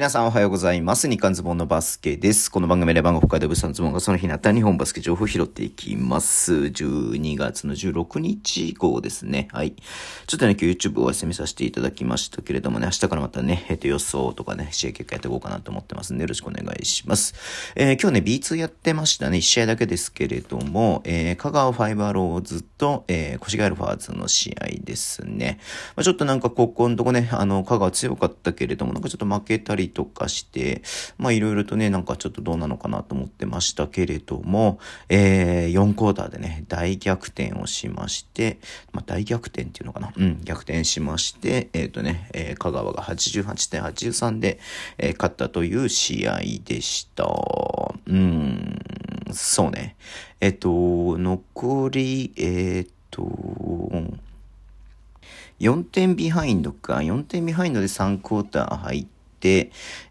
皆さんおはようございます。日刊ズボンのバスケです。この番組で番号北海道物産ズボンがその日になった日本バスケ情報を拾っていきます。12月の16日号ですね。はい。ちょっとね、今日 YouTube をお休みさせていただきましたけれどもね、明日からまたね、えっ、と予想とかね、試合結果やっていこうかなと思ってますんで、よろしくお願いします。えー今日ね、B2 やってましたね。1試合だけですけれども、えー香川ファイバーローズと、えー、越谷アルファーズの試合ですね。まあ、ちょっとなんかここのとこね、あの、香川強かったけれども、なんかちょっと負けたりとかして、まあいろいろとね、なんかちょっとどうなのかなと思ってましたけれども、えー、4クォーターでね、大逆転をしまして、まあ大逆転っていうのかな？うん、逆転しまして、えっ、とね、えー香川が88.83で、えー勝ったという試合でした。うん、そうね。えっ、と、残り、えっ、と、4点ビハインドか。4点ビハインドで3クォーター入って、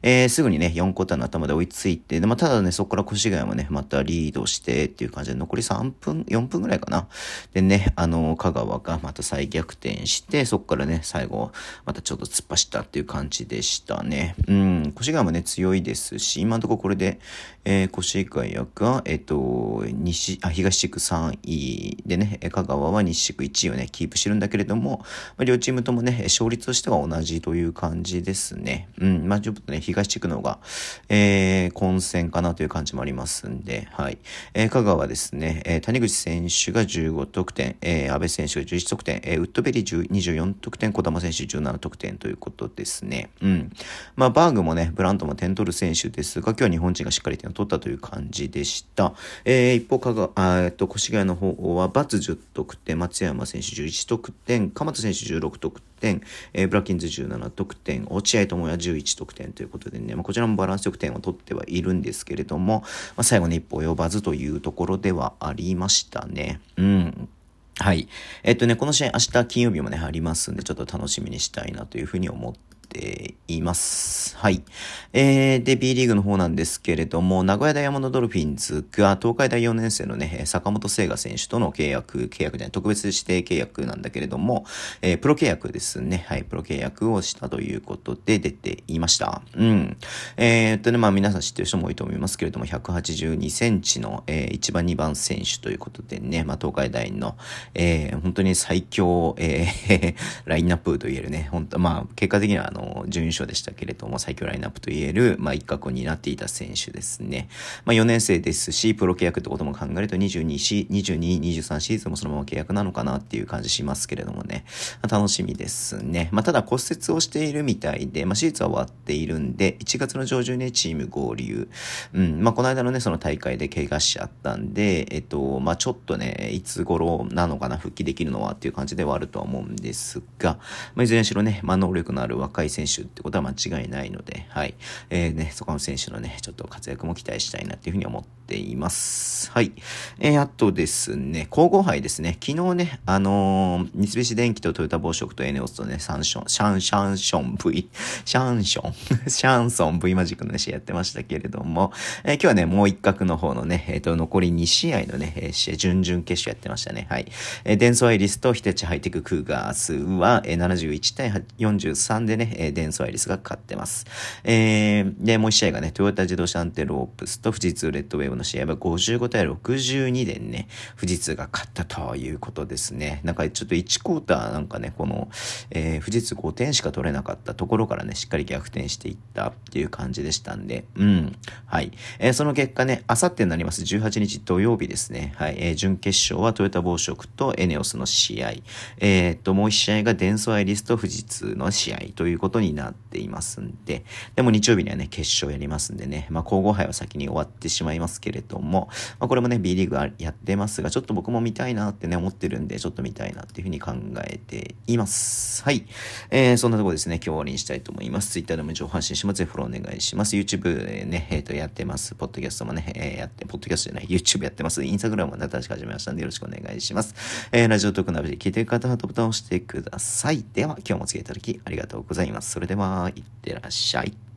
えーすぐにね、4クォーターの頭で追いついて、で、まあ、ただね、そこから越谷もね、またリードしてっていう感じで、残り3分、4分ぐらいかな。でね、あの、香川がまた再逆転して、そこからね、最後、またちょっと突っ走ったっていう感じでしたね。うん、越谷もね、強いですし、今のところこれで、えー、越谷が、えっ、と、西、あ、東地区3位でね、香川は西地区1位をね、キープしてるんだけれども、まあ、両チームともね、勝率としては同じという感じですね。うん、まあ、ちょっとね、東地区の方が、えー、混戦かなという感じもありますんで、はい。えー香川ですね、えー谷口選手が15得点、えー安倍選手が11得点、えーウッドベリー24得点、小玉選手17得点ということですね。うん。まあ、バーグもね、ブラントも点取る選手ですが、今日は日本人がしっかり点を取ったという感じでした。えー一方、香川、えっと、越谷の方は、バツ10得点、松山選手11得点、鎌田選手16得点、えーブラッキンズ17得点、落合智也11得点ということでね、まあ、こちらもバランスよく点を取ってはいるんですけれども、まあ、最後に一歩及ばずというところではありましたね。うん。はい。えっとね、この試合明日金曜日もね、ありますんで、ちょっと楽しみにしたいなというふうに思ってています。はい。えー、で、B リーグの方なんですけれども、名古屋ダイヤモンドドルフィンズが東海大4年生のね、坂本聖雅選手との契約、契約じゃない、特別指定契約なんだけれども、えープロ契約ですね。はい、プロ契約をしたということで出ていました。うん。えー、っとね、まあ皆さん知ってる人も多いと思いますけれども、182センチの、えー、1番2番選手ということでね、まあ東海大の、えー、本当に最強、えー、ラインナップと言えるね、本当まあ結果的にはあの、の準優勝でしたけれども、最強ラインナップと言える、まあ一角になっていた選手ですね。まあ4年生ですし、プロ契約ってことも考えると22し、22、23シーズンもそのまま契約なのかなっていう感じしますけれどもね、まあ楽しみですね。まあただ骨折をしているみたいで、まあ手術は終わっているんで、1月の上旬にチーム合流。うん、まあこの間のね、その大会で怪我しちゃったんで、えっと、まあちょっとね、いつ頃なのかな、復帰できるのはっていう感じではあるとは思うんですが、まあいずれにしろね、まあ能力のある若い選手ってことは間違いないので、はい。えー、ね、そこの選手のね、ちょっと活躍も期待したいなっていうふうに思っています。はい。えー、あとですね、皇后杯ですね、昨日ね、あのー三菱電機とトヨタ紡織とエネオスとね、サンション、シャン、シャンション V、シャンション、シャンソン V マジックのね、試合やってましたけれども、えー今日はね、もう一角の方のね、えっ、と、残り2試合のね、えー試合、準々決勝やってましたね。はい。えーデンソアイリスと日立ハイテククーガースは、えー71対43でね、えーデンソアイリスが勝ってます。えーで、もう一試合がね、トヨタ自動車アンテロープスと富士通レッドウェーブの試合は55対62でね、富士通が勝ったということですね。なんかちょっと1クォーターなんかね、この、えー富士通5点しか取れなかったところからね、しっかり逆転していったっていう感じでしたんで、うん。はい。えーその結果ね、あさってになります18日土曜日ですね。はい。えー準決勝はトヨタ紡織とエネオスの試合。えーっと、もう一試合がデンソアイリスと富士通の試合ということことになっていますんで、でも日曜日にはね、決勝やりますんでね、まあ、皇后杯は先に終わってしまいますけれども、まあ、これもね、B リーグはやってますが、ちょっと僕も見たいなってね、思ってるんで、ちょっと見たいなっていうふうに考えています。はい。えー、そんなところですね、今日終わりにしたいと思います。Twitter でも情報発信します。ぜひフォローお願いします。YouTube ね、えっ、ーと、やってます。ポッドキャストもね、えーやって、ポッドキャストじゃない、YouTube やってます。Instagram も新しく始めましたんで、よろしくお願いします。えー、ラジオトークのアプリ聞いてる方はハートボタンを押してください。では、今日もお付き合いいただきありがとうございますいます。それでは、いってらっしゃい。